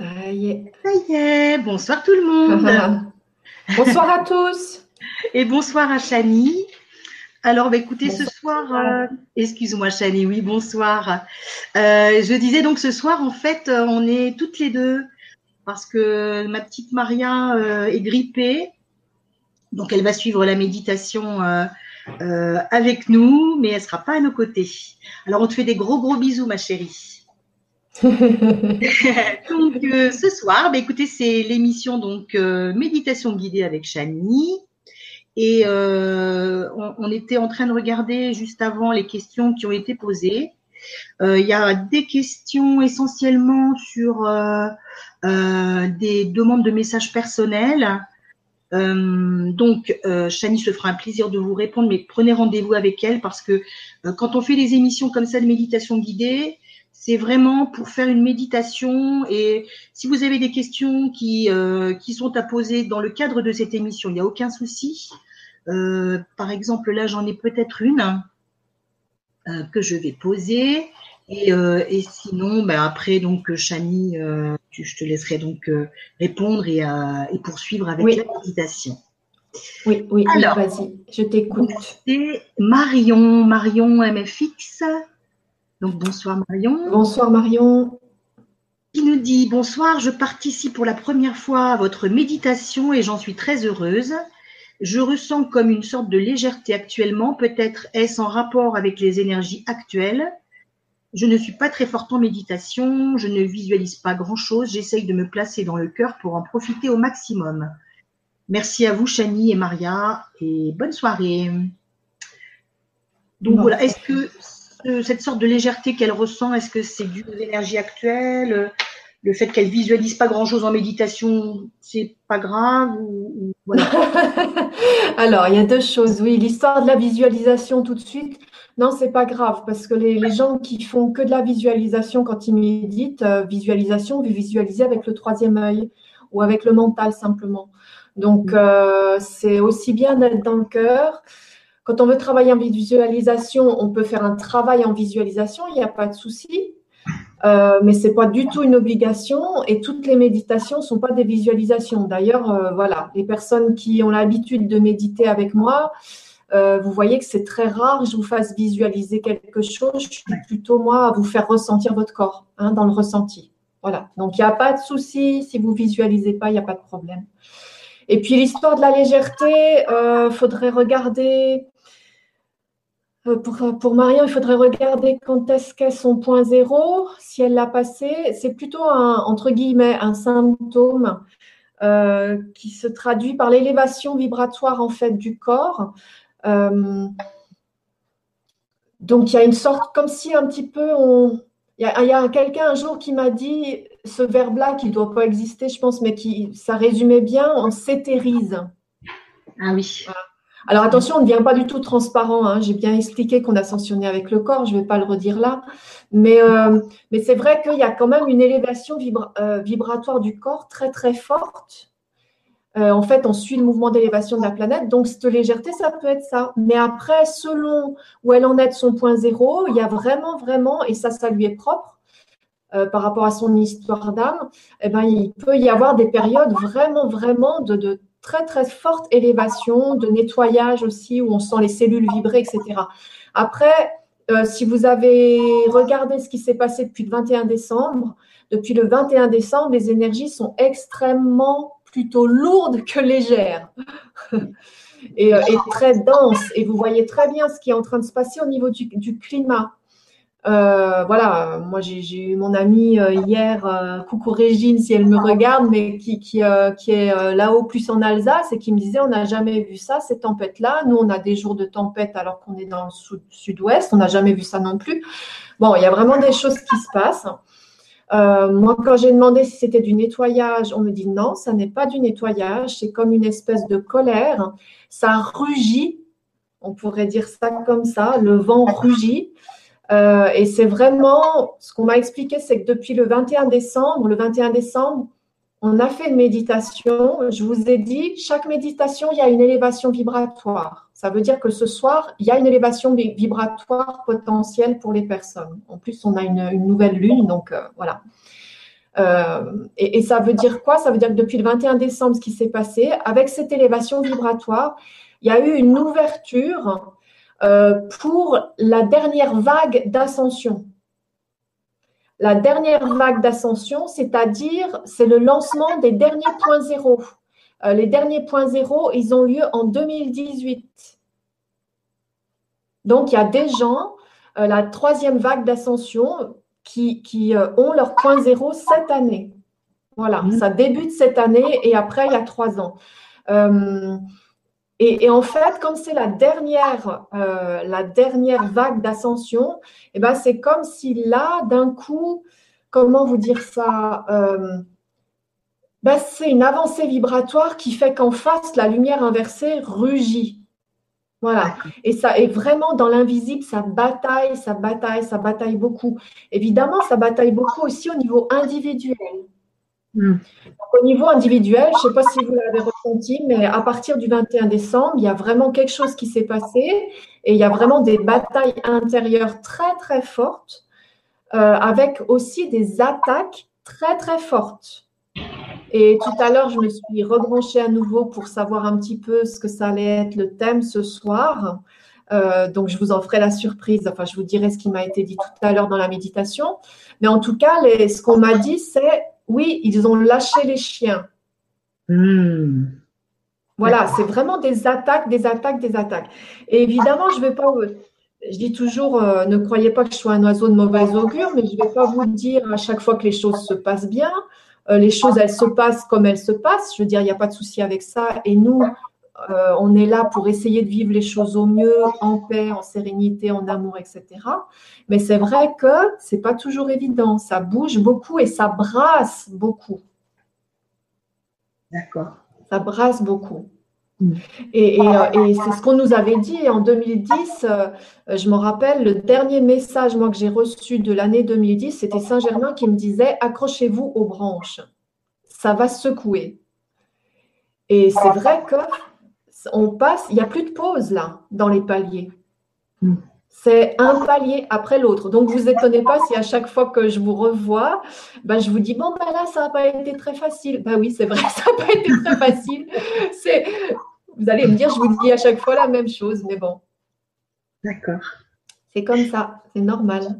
Ça y est. Ça y est, bonsoir tout le monde. bonsoir à tous. Et bonsoir à Chani. Alors, bah, écoutez, ce soir, euh, excuse-moi Chani, oui, bonsoir. Euh, je disais donc ce soir, en fait, euh, on est toutes les deux parce que ma petite Maria est grippée. Donc, elle va suivre la méditation avec nous, mais elle ne sera pas à nos côtés. Alors, on te fait des gros, gros bisous, ma chérie. donc euh, ce soir, bah, écoutez, c'est l'émission donc euh, méditation guidée avec Chani. Et euh, on, était en train de regarder juste avant les questions qui ont été posées. Il y a des questions essentiellement sur des demandes de messages personnels. donc, Chani se fera un plaisir de vous répondre, mais prenez rendez-vous avec elle parce que quand on fait des émissions comme ça de méditation guidée, c'est vraiment pour faire une méditation. Et si vous avez des questions qui, euh, qui sont à poser dans le cadre de cette émission, il n'y a aucun souci. Euh, par exemple, là, j'en ai peut-être une euh, que je vais poser. Et, et sinon, ben après, donc, Chani, je te laisserai donc répondre et, et, poursuivre avec la méditation. Oui, oui, Alors, vas-y, je t'écoute. C'est Marion, Marion MFX. Donc bonsoir Marion. Bonsoir Marion. Qui nous dit bonsoir, je participe pour la première fois à votre méditation et j'en suis très heureuse. Je ressens comme une sorte de légèreté actuellement, peut-être est-ce en rapport avec les énergies actuelles. Je ne suis pas très forte en méditation, je ne visualise pas grand-chose, j'essaye de me placer dans le cœur pour en profiter au maximum. Merci à vous, Chani et Maria, et bonne soirée. Donc voilà, est-ce que cette sorte de légèreté qu'elle ressent, est-ce que c'est dû aux énergies actuelles Le fait qu'elle visualise pas grand-chose en méditation, c'est pas grave Alors, il y a deux choses. Oui, l'histoire de la visualisation tout de suite. Non, c'est pas grave parce que les, gens qui font que de la visualisation quand ils méditent, euh, visualisation, vous visualisez avec le troisième œil ou avec le mental simplement. Donc, euh, c'est aussi bien d'être dans le cœur. Quand on veut travailler en visualisation, on peut faire un travail en visualisation, il n'y a pas de souci. Euh, mais ce n'est pas du tout une obligation et toutes les méditations ne sont pas des visualisations. D'ailleurs, euh, voilà, les personnes qui ont l'habitude de méditer avec moi, euh, vous voyez que c'est très rare que je vous fasse visualiser quelque chose. Je suis plutôt, moi, à vous faire ressentir votre corps hein, dans le ressenti. Voilà, donc il n'y a pas de souci. Si vous visualisez pas, il n'y a pas de problème. Et puis l'histoire de la légèreté, il faudrait regarder pour, euh, pour, Marion, il faudrait regarder quand est-ce qu'est son point zéro, si elle l'a passé. C'est plutôt un, entre guillemets, un symptôme euh, qui se traduit par l'élévation vibratoire en fait du corps. donc il y a une sorte, comme si un petit peu on. Il y a, quelqu'un un jour qui m'a dit ce verbe-là qui ne doit pas exister, je pense, mais qui ça résumait bien, on s'éthérise. Ah oui. Alors attention, on ne devient pas du tout transparent. Hein. J'ai bien expliqué qu'on ascensionnait avec le corps, je ne vais pas le redire là. Mais, euh, mais c'est vrai qu'il y a quand même une élévation euh, vibratoire du corps très très forte. Euh, en fait, on suit le mouvement d'élévation de la planète. Donc, cette légèreté, ça peut être ça. Mais après, selon où elle en est de son point zéro, il y a vraiment, vraiment, et ça, ça lui est propre, par rapport à son histoire d'âme, eh ben, il peut y avoir des périodes vraiment, vraiment de très très forte élévation, de nettoyage aussi, où on sent les cellules vibrer, etc. Après, euh, si vous avez regardé ce qui s'est passé depuis le 21 décembre, depuis le 21 décembre, les énergies sont extrêmement plutôt lourdes que légères et, euh, très denses. Et vous voyez très bien ce qui est en train de se passer au niveau du climat. Euh, voilà, moi j'ai eu mon amie euh, hier, euh, coucou Régine si elle me regarde, mais qui, est là-haut plus en Alsace et qui me disait on n'a jamais vu ça, ces tempêtes-là. Nous on a des jours de tempête alors qu'on est dans le sud-ouest, on n'a jamais vu ça non plus. Bon, il y a vraiment des choses qui se passent. moi, quand j'ai demandé si c'était du nettoyage, on me dit non, ça n'est pas du nettoyage, c'est comme une espèce de colère. Ça rugit, on pourrait dire ça comme ça, le vent rugit. Euh, et c'est vraiment, ce qu'on m'a expliqué, c'est que depuis le 21 décembre, le 21 décembre, on a fait une méditation. Je vous ai dit, chaque méditation, il y a une élévation vibratoire. Ça veut dire que ce soir, il y a une élévation vibratoire potentielle pour les personnes. En plus, on a une, nouvelle lune, donc euh, voilà. Euh, et, ça veut dire quoi? Ça veut dire que depuis le 21 décembre, ce qui s'est passé, avec cette élévation vibratoire, il y a eu une ouverture pour la dernière vague d'ascension. La dernière vague d'ascension, c'est-à-dire, c'est le lancement des derniers points zéro. Euh, les derniers points zéro, ils ont lieu en 2018. Donc, il y a des gens, la troisième vague d'ascension, qui, euh, ont leur point zéro cette année. Voilà, mmh. ça débute cette année et après, il y a trois ans. Euh, et, en fait, comme c'est la dernière, euh, la dernière vague d'ascension, eh ben, c'est comme si là, d'un coup, comment vous dire ça ben, C'est une avancée vibratoire qui fait qu'en face, la lumière inversée rugit. Voilà. Et ça est vraiment dans l'invisible, ça bataille, ça bataille, ça bataille beaucoup. Évidemment, ça bataille beaucoup aussi au niveau individuel. Hmm. au niveau individuel, je ne sais pas si vous l'avez ressenti, mais à partir du 21 décembre, il y a vraiment quelque chose qui s'est passé et il y a vraiment des batailles intérieures très, très fortes, euh, avec aussi des attaques très, très fortes. Et tout à l'heure, je me suis rebranchée à nouveau pour savoir un petit peu ce que ça allait être le thème ce soir. Euh, donc, je vous en ferai la surprise. Enfin, je vous dirai ce qui m'a été dit tout à l'heure dans la méditation. Mais en tout cas, ce qu'on m'a dit, c'est oui, ils ont lâché les chiens. Hmm. Voilà, c'est vraiment des attaques, des attaques, des attaques. Et évidemment, je ne vais pas. Je dis toujours, euh, ne croyez pas que je sois un oiseau de mauvaise augure, mais je ne vais pas vous dire à chaque fois que les choses se passent bien. Euh, les choses, elles se passent comme elles se passent. Je veux dire, il n'y a pas de souci avec ça. Et nous, euh, on est là pour essayer de vivre les choses au mieux, en paix, en sérénité, en amour, etc. Mais c'est vrai que c'est pas toujours évident. Ça bouge beaucoup et ça brasse beaucoup. D'accord. Ça brasse beaucoup. Mm. Euh, et, c'est ce qu'on nous avait dit en 2010. Euh, je me rappelle, le dernier message moi, que j'ai reçu de l'année 2010, c'était Saint-Germain qui me disait accrochez-vous aux branches, ça va secouer. Et c'est vrai que on passe, il n'y a plus de pause là dans les paliers. Mm. C'est un palier après l'autre. Donc, vous étonnez pas si à chaque fois que je vous revois, ben, je vous dis, bon, ben là, ça n'a pas été très facile. Ben oui, c'est vrai, ça n'a pas été très facile. C'est, vous allez me dire, je vous dis à chaque fois la même chose, mais bon. D'accord. C'est comme ça, c'est normal.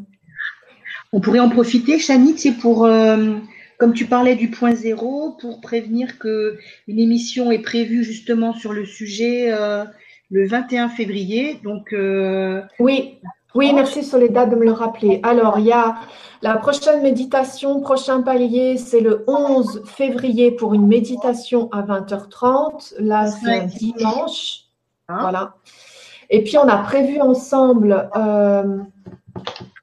On pourrait en profiter, Chanique, c'est pour, euh, comme tu parlais du point zéro, pour prévenir que une émission est prévue justement sur le sujet euh, le 21 février. Donc, euh, oui, oui, merci Soledad de me le rappeler. Alors, il y a la prochaine méditation, prochain palier, c'est le 11 février pour une méditation à 20h30. Là, c'est un dimanche. Ah. Voilà. Et puis, on a prévu ensemble, euh,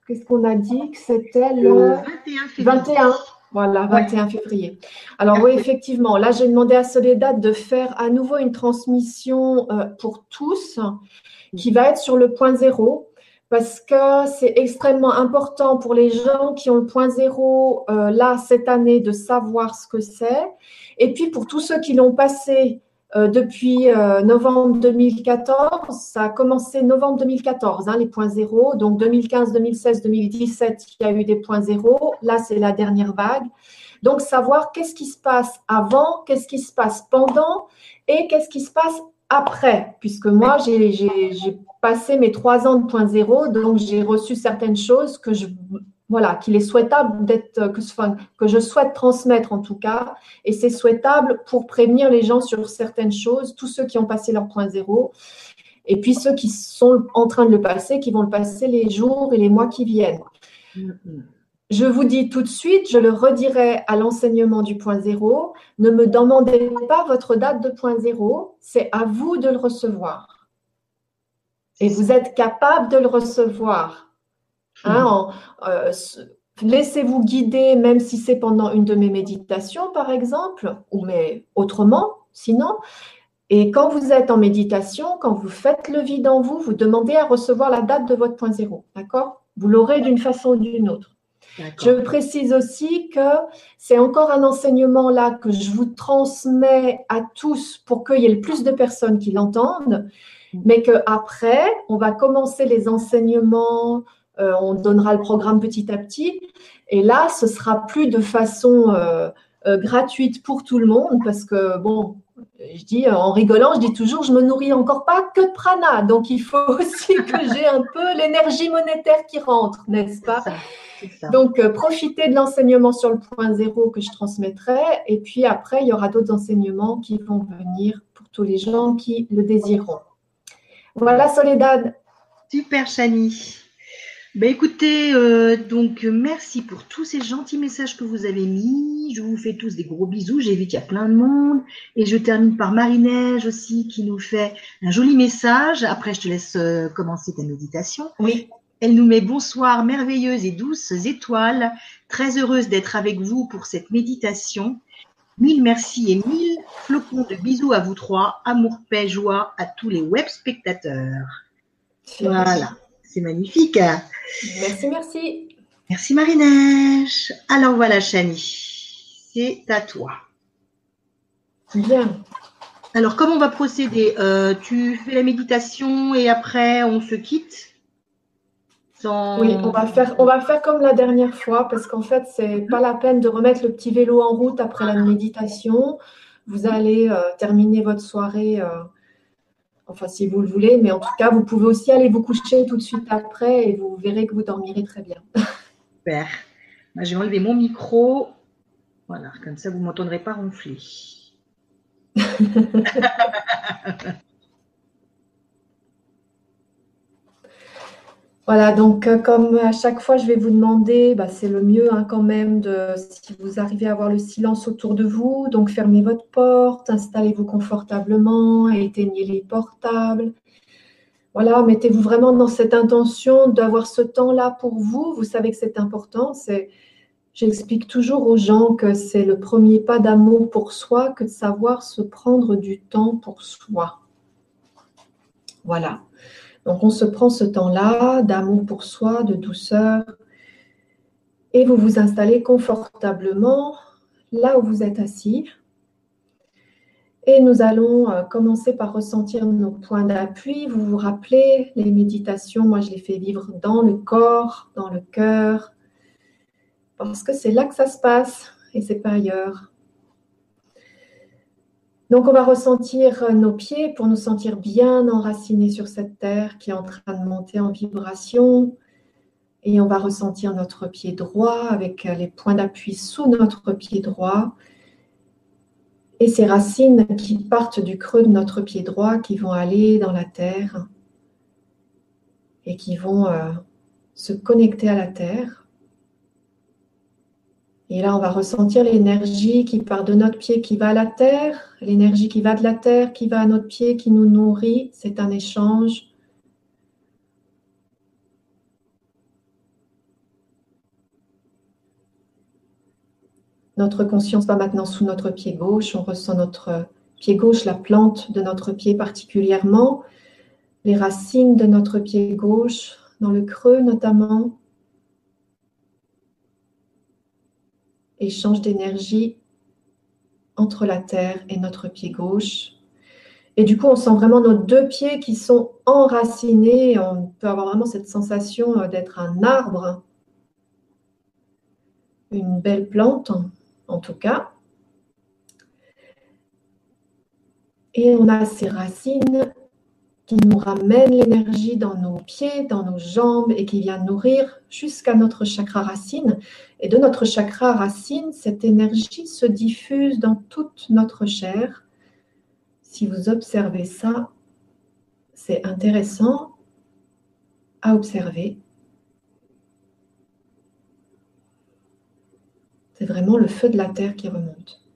qu'est-ce qu'on a dit que c'était le 21 février. 21. Voilà, 21 février. Alors oui, effectivement, là, j'ai demandé à Soledad de faire à nouveau une transmission euh, pour tous qui va être sur le point zéro parce que c'est extrêmement important pour les gens qui ont le point zéro euh, là cette année de savoir ce que c'est. Et puis pour tous ceux qui l'ont passé euh, depuis euh, novembre 2014, ça a commencé novembre 2014, hein, les points zéro. Donc 2015, 2016, 2017, il y a eu des points zéro. Là, c'est la dernière vague. Donc savoir qu'est-ce qui se passe avant, qu'est-ce qui se passe pendant et qu'est-ce qui se passe après, puisque moi, j'ai passé mes trois ans de point zéro, donc j'ai reçu certaines choses que je, voilà, qu'il est souhaitable d'être, que, que je souhaite transmettre en tout cas, et c'est souhaitable pour prévenir les gens sur certaines choses, tous ceux qui ont passé leur point zéro, et puis ceux qui sont en train de le passer, qui vont le passer les jours et les mois qui viennent. Je vous dis tout de suite, je le redirai à l'enseignement du point zéro, ne me demandez pas votre date de point zéro, c'est à vous de le recevoir. Et vous êtes capable de le recevoir. Hein, euh, laissez-vous guider, même si c'est pendant une de mes méditations, par exemple, ou mais autrement, sinon. Et quand vous êtes en méditation, quand vous faites le vide en vous, vous demandez à recevoir la date de votre point zéro. D'accord? Vous l'aurez d'une façon ou d'une autre. Je précise aussi que c'est encore un enseignement là que je vous transmets à tous pour qu'il y ait le plus de personnes qui l'entendent, mm. mais qu'après, on va commencer les enseignements on donnera le programme petit à petit. Et là, ce sera plus de façon gratuite pour tout le monde parce que, bon, je dis en rigolant, je dis toujours, je me nourris encore pas que de prana. Donc, il faut aussi que j'ai un peu l'énergie monétaire qui rentre, n'est-ce pas? Donc, euh, profitez de l'enseignement sur le point zéro que je transmettrai. Et puis après, il y aura d'autres enseignements qui vont venir pour tous les gens qui le désireront. Voilà, Soledad. Super, Chani. Ben écoutez, euh, donc merci pour tous ces gentils messages que vous avez mis. Je vous fais tous des gros bisous. J'ai vu qu'il y a plein de monde. Et je termine par Marie-Neige aussi qui nous fait un joli message. Après, je te laisse euh, commencer ta méditation. Oui. Elle nous met bonsoir, merveilleuses et douces étoiles. Très heureuse d'être avec vous pour cette méditation. Mille merci et mille flocons de bisous à vous trois. Amour, paix, joie à tous les web spectateurs. Voilà. C'est magnifique. Merci, merci. Merci Marie-Neige. Alors voilà, Chani, c'est à toi. Bien. Alors, comment on va procéder? Euh, Tu fais la méditation et après on se quitte? Oui, on va, faire, on va faire comme la dernière fois parce qu'en fait, c'est pas la peine de remettre le petit vélo en route après la méditation. Vous allez euh, terminer votre soirée. Euh, Enfin, si vous le voulez, mais en tout cas, vous pouvez aussi aller vous coucher tout de suite après et vous verrez que vous dormirez très bien. Super. Moi, je vais enlever mon micro. Voilà, comme ça, vous ne m'entendrez pas ronfler. Voilà, donc euh, comme à chaque fois, je vais vous demander, bah, c'est le mieux hein, quand même, de, si vous arrivez à avoir le silence autour de vous, donc fermez votre porte, installez-vous confortablement, éteignez les portables. Voilà, mettez-vous vraiment dans cette intention d'avoir ce temps-là pour vous. Vous savez que c'est important. C'est, j'explique toujours aux gens que c'est le premier pas d'amour pour soi que de savoir se prendre du temps pour soi. Voilà. Donc on se prend ce temps-là d'amour pour soi, de douceur, et vous vous installez confortablement là où vous êtes assis. Et nous allons euh, commencer par ressentir nos points d'appui. Vous vous rappelez, les méditations, moi je les fais vivre dans le corps, dans le cœur, parce que c'est là que ça se passe et c'est pas ailleurs. Donc on va ressentir nos pieds pour nous sentir bien enracinés sur cette terre qui est en train de monter en vibration. Et on va ressentir notre pied droit avec les points d'appui sous notre pied droit. Et ces racines qui partent du creux de notre pied droit, qui vont aller dans la terre et qui vont euh, se connecter à la terre. Et là, on va ressentir l'énergie qui part de notre pied, qui va à la terre, l'énergie qui va de la terre, qui va à notre pied, qui nous nourrit. C'est un échange. Notre conscience va maintenant sous notre pied gauche. On ressent notre pied gauche, la plante de notre pied particulièrement, les racines de notre pied gauche, dans le creux notamment. Échange d'énergie entre la terre et notre pied gauche. Et du coup, on sent vraiment nos deux pieds qui sont enracinés. On peut avoir vraiment cette sensation euh, d'être un arbre, une belle plante en tout cas. Et on a ces racines qui nous ramènent l'énergie dans nos pieds, dans nos jambes et qui vient nourrir jusqu'à notre chakra racine. Et de notre chakra racine, cette énergie se diffuse dans toute notre chair. Si vous observez ça, c'est intéressant à observer. C'est vraiment le feu de la terre qui remonte.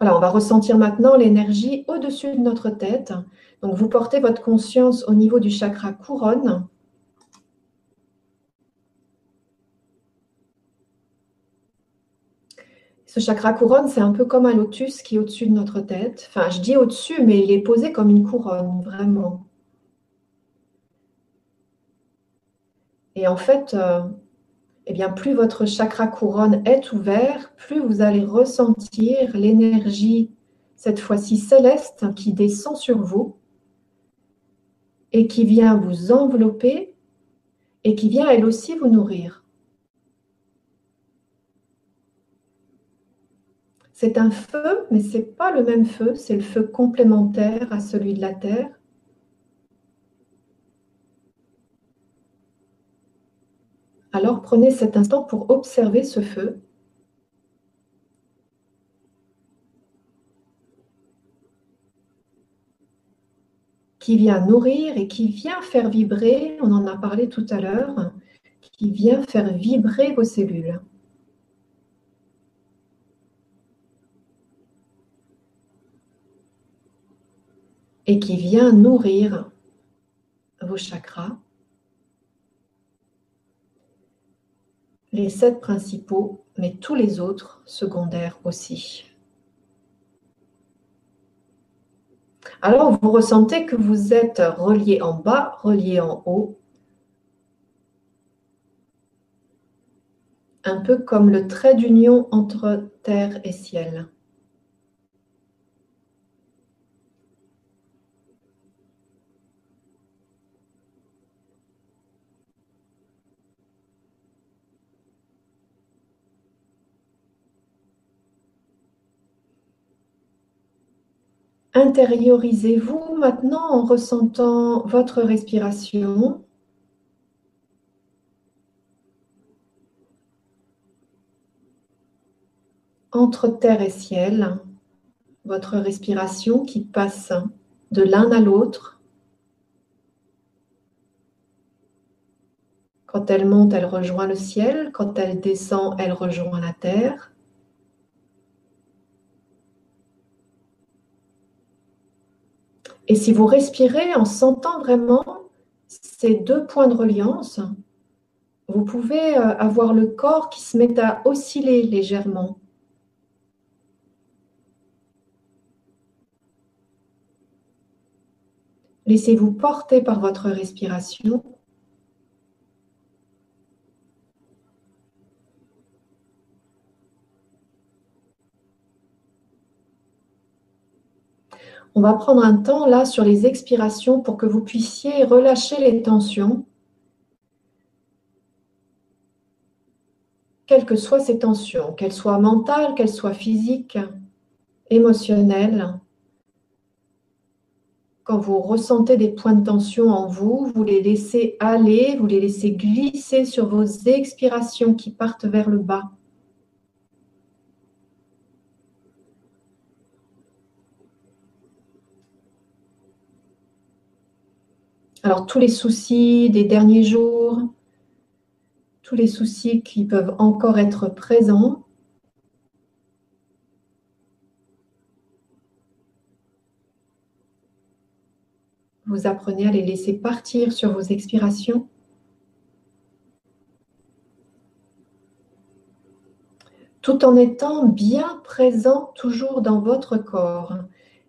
Voilà, on va ressentir maintenant l'énergie au-dessus de notre tête. Donc, vous portez votre conscience au niveau du chakra couronne. Ce chakra couronne, c'est un peu comme un lotus qui est au-dessus de notre tête. Enfin, je dis au-dessus, mais il est posé comme une couronne, vraiment. Et en fait, euh, eh bien, plus votre chakra couronne est ouvert, plus vous allez ressentir l'énergie, cette fois-ci céleste, qui descend sur vous et qui vient vous envelopper et qui vient elle aussi vous nourrir. C'est un feu, mais ce n'est pas le même feu, c'est le feu complémentaire à celui de la Terre. Alors prenez cet instant pour observer ce feu. qui vient nourrir et qui vient faire vibrer, on en a parlé tout à l'heure, qui vient faire vibrer vos cellules. Et qui vient nourrir vos chakras, les sept principaux, mais tous les autres secondaires aussi. Alors, vous ressentez que vous êtes relié en bas, relié en haut, un peu comme le trait d'union entre terre et ciel. Intériorisez-vous maintenant en ressentant votre respiration. Entre terre et ciel, votre respiration qui passe de l'un à l'autre. Quand elle monte, elle rejoint le ciel. Quand elle descend, elle rejoint la terre. Et si vous respirez en sentant vraiment ces deux points de reliance, vous pouvez euh, avoir le corps qui se met à osciller légèrement. Laissez-vous porter par votre respiration On va prendre un temps là sur les expirations pour que vous puissiez relâcher les tensions. Quelles que soient ces tensions, qu'elles soient mentales, qu'elles soient physiques, émotionnelles. Quand vous ressentez des points de tension en vous, vous les laissez aller, vous les laissez glisser sur vos expirations qui partent vers le bas. Alors tous les soucis des derniers jours, tous les soucis qui peuvent encore être présents, vous apprenez à les laisser partir sur vos expirations. tout en étant bien présent toujours dans votre corps.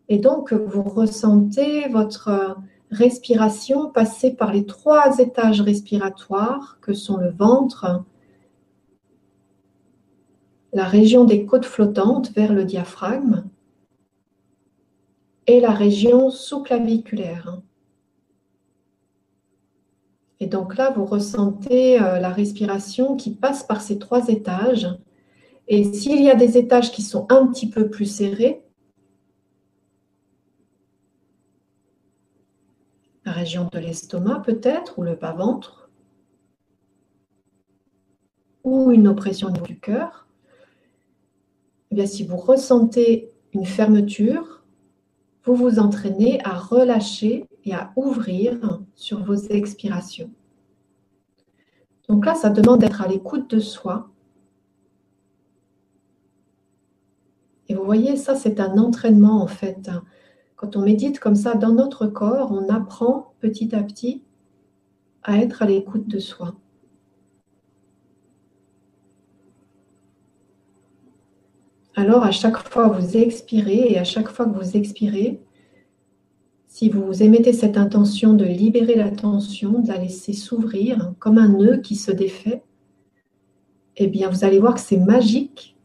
Et donc, vous ressentez votre respiration passer par les trois étages respiratoires que sont le ventre, la région des côtes flottantes vers le diaphragme et la région sous-claviculaire. Et donc là, vous ressentez euh, la respiration qui passe par ces trois étages. Et s'il y a des étages qui sont un petit peu plus serrés, la de l'estomac peut-être, ou le bas-ventre, ou une oppression du cœur, eh bien, si vous ressentez une fermeture, vous vous entraînez à relâcher et à ouvrir sur vos expirations. Donc là, ça demande d'être à l'écoute de soi. Et vous voyez, ça, c'est un entraînement en fait. Quand on médite comme ça dans notre corps, on apprend petit à petit à être à l'écoute de soi. Alors à chaque fois vous expirez et à chaque fois que vous expirez, si vous émettez cette intention de libérer la tension, de la laisser s'ouvrir comme un nœud qui se défait, eh bien vous allez voir que c'est magique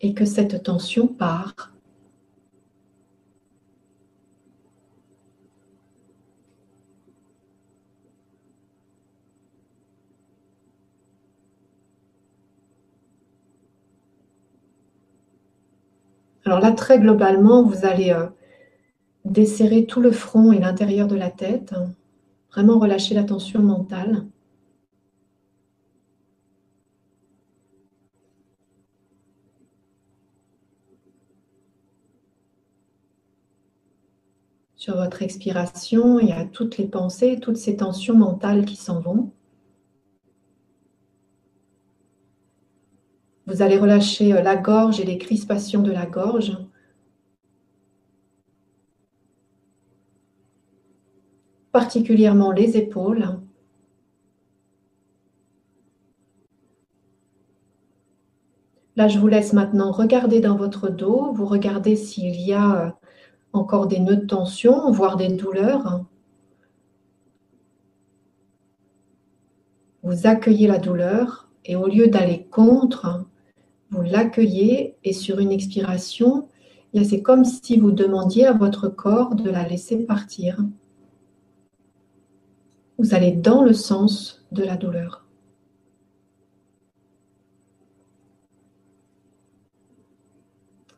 et que cette tension part. Alors là, très globalement, vous allez euh, desserrer tout le front et l'intérieur de la tête, hein. vraiment relâcher la tension mentale. Votre expiration, il y a toutes les pensées, toutes ces tensions mentales qui s'en vont. Vous allez relâcher euh, la gorge et les crispations de la gorge. Particulièrement les épaules. Là, je vous laisse maintenant regarder dans votre dos. Vous regardez s'il y a euh, encore des nœuds de tension, voire des douleurs. Vous accueillez la douleur et au lieu d'aller contre, vous l'accueillez et sur une expiration, c'est comme si vous demandiez à votre corps de la laisser partir. Vous allez dans le sens de la douleur.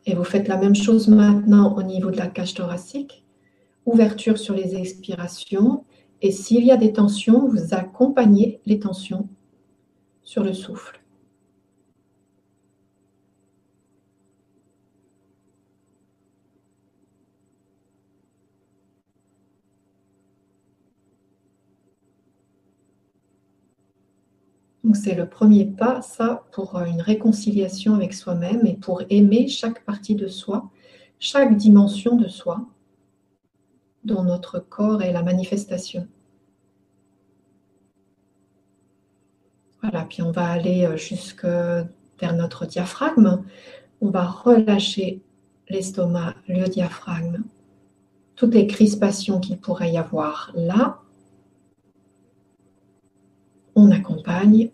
Et vous faites la même chose maintenant au niveau de la cage thoracique. Ouverture sur les expirations. Et s'il y a des tensions, vous accompagnez les tensions sur le souffle. Donc c'est le premier pas, ça, pour euh, une réconciliation avec soi-même et pour aimer chaque partie de soi, chaque dimension de soi, dont notre corps est la manifestation. Voilà, puis on va aller euh, jusque vers notre diaphragme. On va relâcher l'estomac, le diaphragme, toutes les crispations qu'il pourrait y avoir là, on accompagne.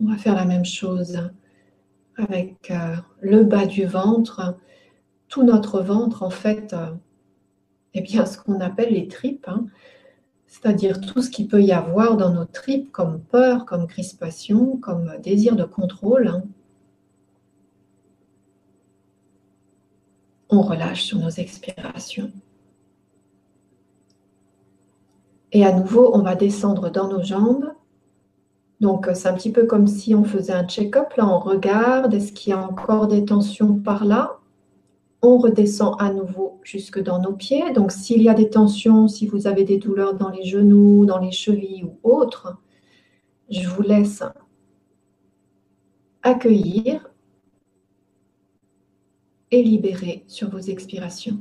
On va faire la même chose avec euh, le bas du ventre, tout notre ventre en fait, eh bien ce qu'on appelle les tripes, hein. c'est-à-dire tout ce qu'il peut y avoir dans nos tripes comme peur, comme crispation, comme désir de contrôle. Hein. On relâche sur nos expirations. Et à nouveau, on va descendre dans nos jambes. Donc, c'est un petit peu comme si on faisait un check-up. Là, on regarde, est-ce qu'il y a encore des tensions par là? On redescend à nouveau jusque dans nos pieds. Donc, s'il y a des tensions, si vous avez des douleurs dans les genoux, dans les chevilles ou autres, je vous laisse accueillir et libérez sur vos expirations.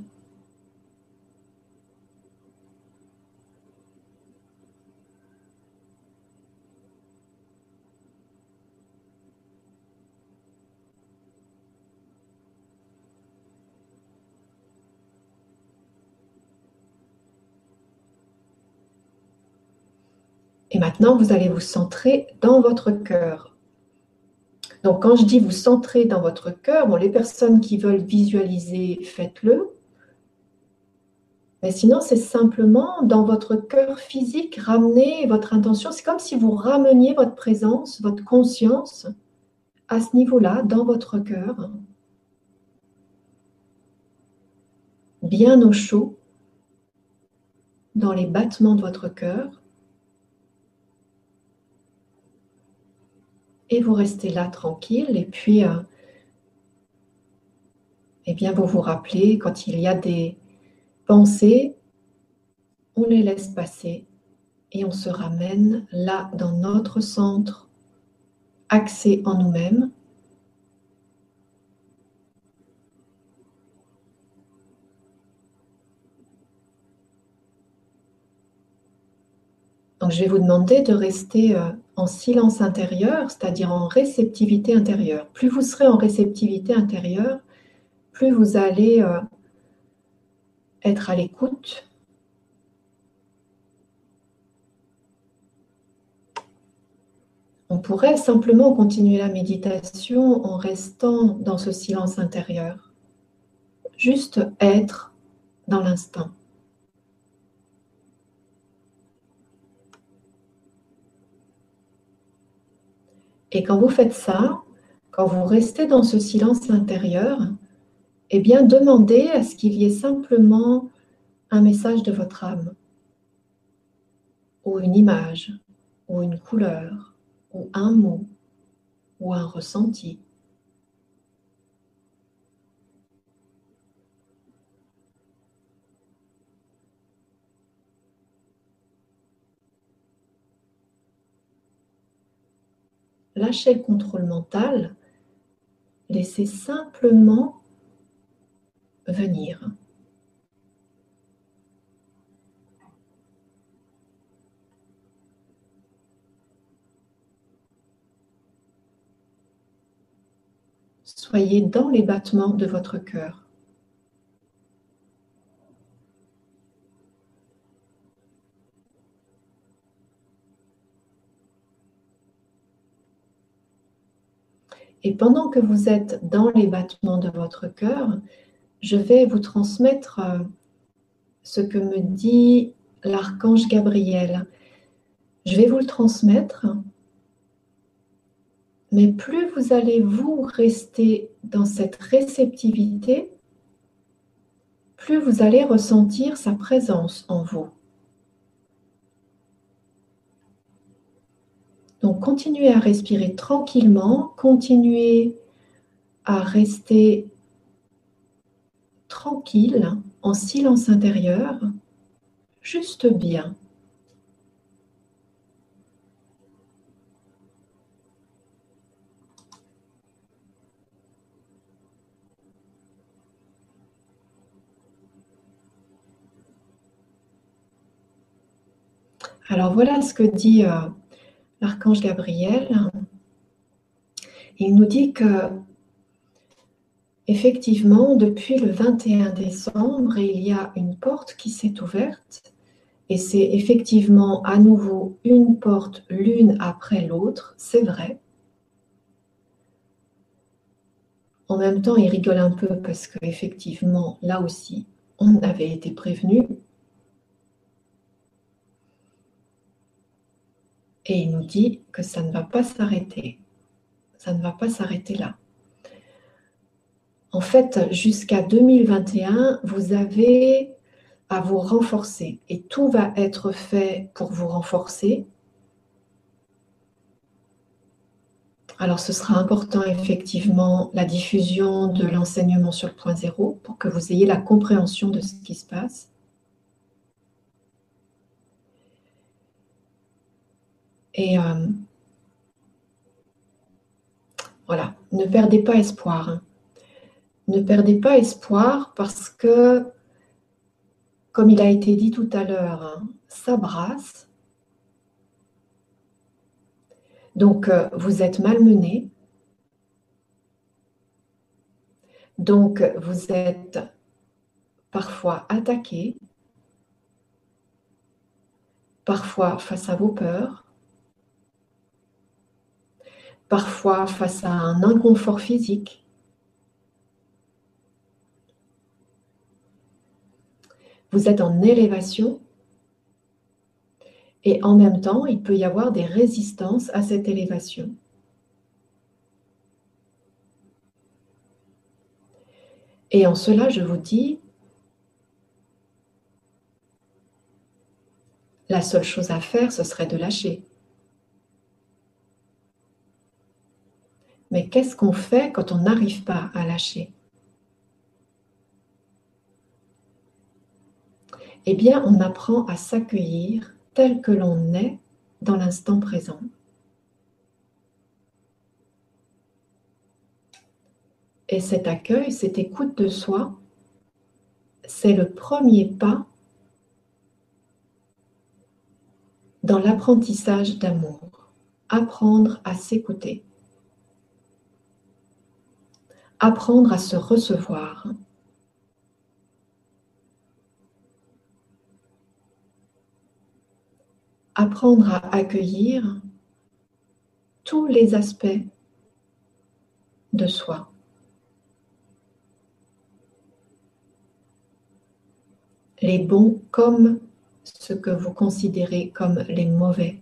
Et maintenant, vous allez vous centrer dans votre cœur. Donc, quand je dis vous centrer dans votre cœur, bon, les personnes qui veulent visualiser, faites-le. Mais sinon, c'est simplement dans votre cœur physique, ramener votre intention. C'est comme si vous rameniez votre présence, votre conscience à ce niveau-là, dans votre cœur. Bien au chaud, dans les battements de votre cœur. Et vous restez là tranquille et puis euh, eh bien vous vous rappelez quand il y a des pensées, on les laisse passer et on se ramène là dans notre centre, axé en nous-mêmes. Donc je vais vous demander de rester euh, en silence intérieur, c'est-à-dire en réceptivité intérieure. Plus vous serez en réceptivité intérieure, plus vous allez euh, être à l'écoute. On pourrait simplement continuer la méditation en restant dans ce silence intérieur. Juste être dans l'instant. Et quand vous faites ça, quand vous restez dans ce silence intérieur, eh bien, demandez à ce qu'il y ait simplement un message de votre âme, ou une image, ou une couleur, ou un mot, ou un ressenti. Lâchez le contrôle mental, laissez simplement venir. Soyez dans les battements de votre cœur. Et pendant que vous êtes dans les battements de votre cœur, je vais vous transmettre euh, ce que me dit l'archange Gabriel. Je vais vous le transmettre mais plus vous allez vous rester dans cette réceptivité, plus vous allez ressentir sa présence en vous. Donc continuez à respirer tranquillement, continuez à rester tranquille, en silence intérieur, juste bien. Alors voilà ce que dit euh, l'archange Gabriel. Il nous dit que effectivement, depuis le 21 décembre, il y a une porte qui s'est ouverte et c'est effectivement à nouveau une porte l'une après l'autre, c'est vrai. En même temps, il rigole un peu parce qu'effectivement, là aussi, on avait été prévenu, Et il nous dit que ça ne va pas s'arrêter. Ça ne va pas s'arrêter là. En fait, jusqu'à 2021, vous avez à vous renforcer et tout va être fait pour vous renforcer. Alors ce sera important effectivement la diffusion de l'enseignement sur le point zéro pour que vous ayez la compréhension de ce qui se passe. Et euh, voilà, ne perdez pas espoir. Ne perdez pas espoir parce que, comme il a été dit tout à l'heure, hein, ça brasse. Donc, euh, vous êtes malmené. Donc, vous êtes parfois attaqué, parfois face à vos peurs, parfois face à un inconfort physique. Vous êtes en élévation et en même temps, il peut y avoir des résistances à cette élévation. Et en cela, je vous dis, la seule chose à faire, ce serait de lâcher. Mais qu'est-ce qu'on fait quand on n'arrive pas à lâcher? Eh bien, on apprend à s'accueillir tel que l'on est dans l'instant présent. Et cet accueil, cette écoute de soi, c'est le premier pas dans l'apprentissage d'amour. Apprendre à s'écouter apprendre à se recevoir. Apprendre à accueillir tous les aspects de soi. Les bons comme ce que vous considérez comme les mauvais.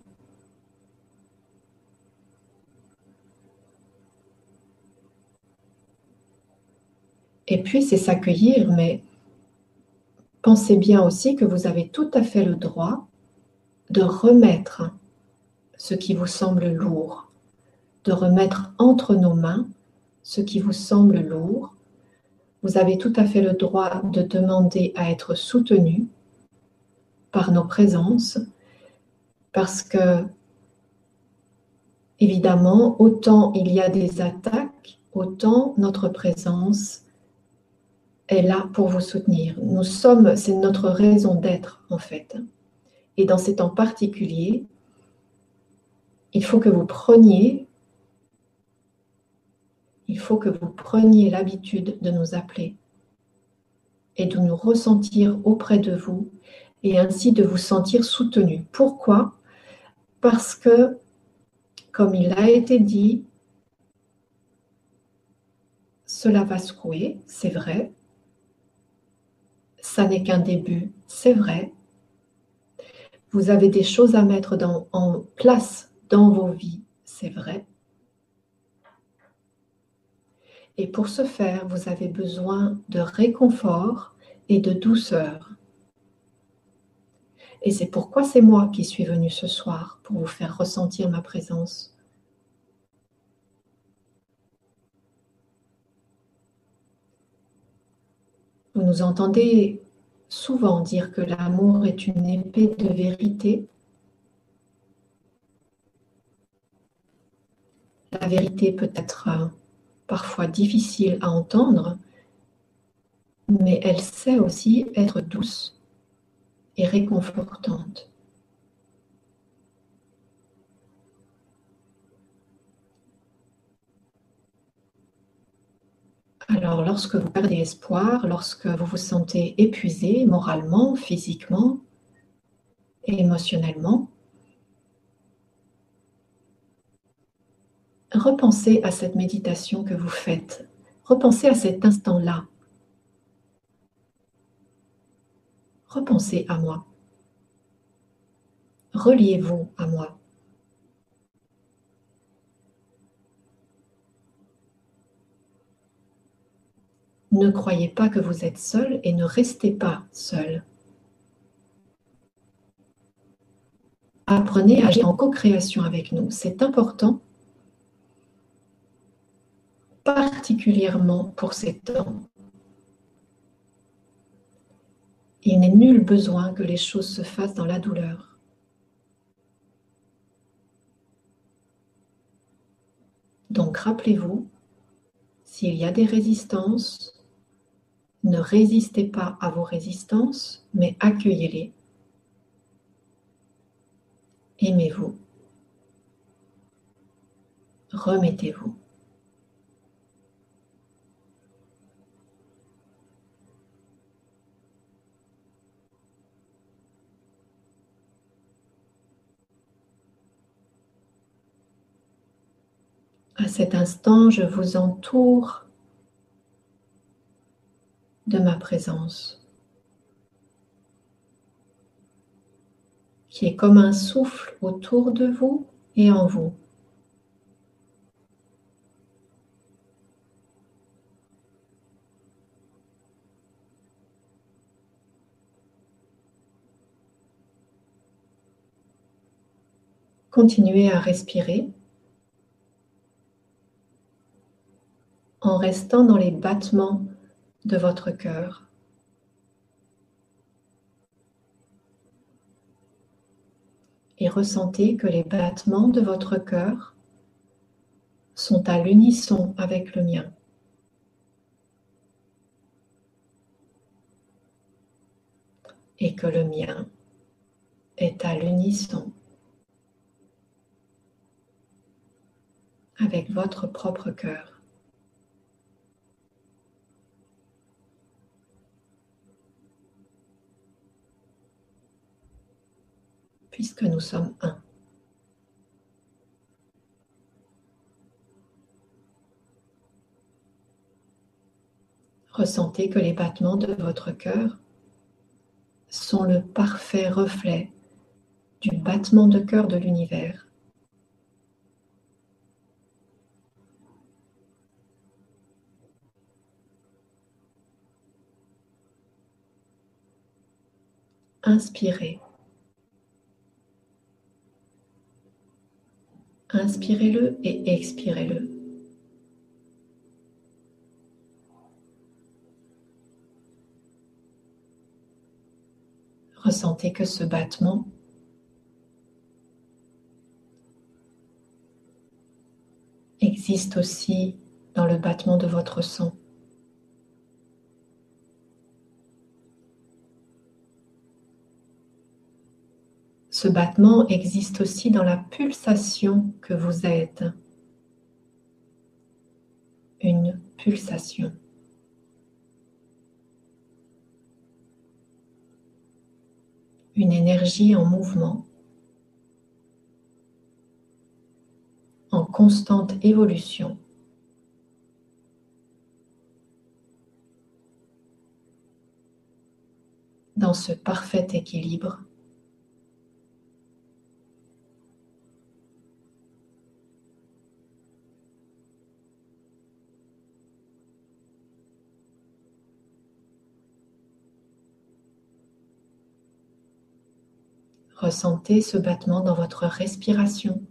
Et puis, c'est s'accueillir, mais pensez bien aussi que vous avez tout à fait le droit de remettre ce qui vous semble lourd, de remettre entre nos mains ce qui vous semble lourd. Vous avez tout à fait le droit de demander à être soutenu par nos présences, parce que, évidemment, autant il y a des attaques, autant notre présence est là pour vous soutenir. Nous sommes, c'est notre raison d'être en fait. Et dans ces temps particuliers, il faut que vous preniez, il faut que vous preniez l'habitude de nous appeler et de nous ressentir auprès de vous et ainsi de vous sentir soutenu. Pourquoi? Parce que, comme il a été dit, cela va secouer, c'est vrai, ça n'est qu'un début, c'est vrai. Vous avez des choses à mettre en place dans vos vies, c'est vrai. Et pour ce faire, vous avez besoin de réconfort et de douceur. Et c'est pourquoi c'est moi qui suis venu ce soir pour vous faire ressentir ma présence. Vous nous entendez souvent dire que l'amour est une épée de vérité. La vérité peut être euh, parfois difficile à entendre, mais elle sait aussi être douce et réconfortante. Alors, lorsque vous perdez espoir, lorsque vous vous sentez épuisé moralement, physiquement émotionnellement, repensez à cette méditation que vous faites. Repensez à cet instant-là. Repensez à moi. Reliez-vous à moi. Ne croyez pas que vous êtes seul et ne restez pas seul. Apprenez à agir en co-création avec nous. C'est important, particulièrement pour ces temps. Il n'est nul besoin que les choses se fassent dans la douleur. Donc rappelez-vous, s'il y a des résistances, ne résistez pas à vos résistances, mais accueillez-les. Aimez-vous. Remettez-vous. À cet instant, je vous entoure de ma présence, qui est comme un souffle autour de vous et en vous. Continuez à respirer en restant dans les battements de votre cœur. Et ressentez que les battements de votre cœur sont à l'unisson avec le mien. Et que le mien est à l'unisson avec votre propre cœur. puisque nous sommes un. Ressentez que les battements de votre cœur sont le parfait reflet du battement de cœur de l'univers. Inspirez. Inspirez-le et expirez-le. Ressentez que ce battement existe aussi dans le battement de votre sang. Ce battement existe aussi dans la pulsation que vous êtes. Une pulsation. une énergie en mouvement, en constante évolution. dans ce parfait équilibre. Ressentez ce battement dans votre respiration.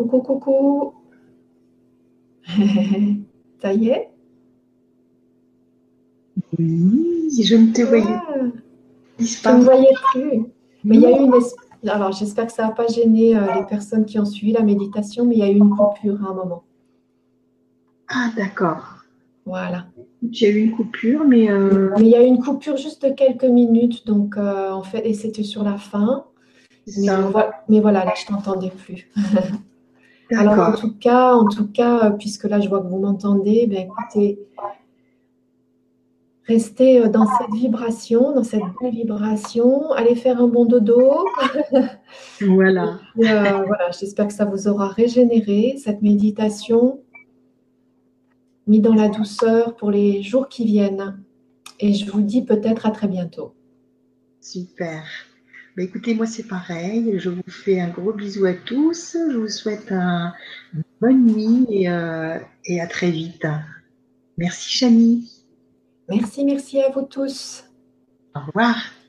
Coucou, coucou. Ça y est? Oui, je ne te voyais ah, Je ne voyais plus. Mais il y a eu une. Alors, j'espère que ça n'a pas gêné euh, les personnes qui ont suivi la méditation, mais il y a eu une coupure à un moment. Ah, d'accord. Voilà. As eu une coupure, mais. Euh, mais il y a eu une coupure juste de quelques minutes, donc euh, en fait, et c'était sur la fin. Mais, voilà, là, je t'entendais plus. Alors en tout cas, en tout cas, puisque là, je vois que vous m'entendez, ben écoutez, restez dans cette vibration, dans cette belle vibration. Allez faire un bon dodo. voilà. voilà, j'espère que ça vous aura régénéré cette méditation mis dans la douceur pour les jours qui viennent. Et je vous dis peut-être à très bientôt. Super. Bah, écoutez, moi c'est pareil. Je vous fais un gros bisou à tous. Je vous souhaite une bonne nuit et, euh, et à très vite. Merci Chani. Merci, merci à vous tous. Au revoir.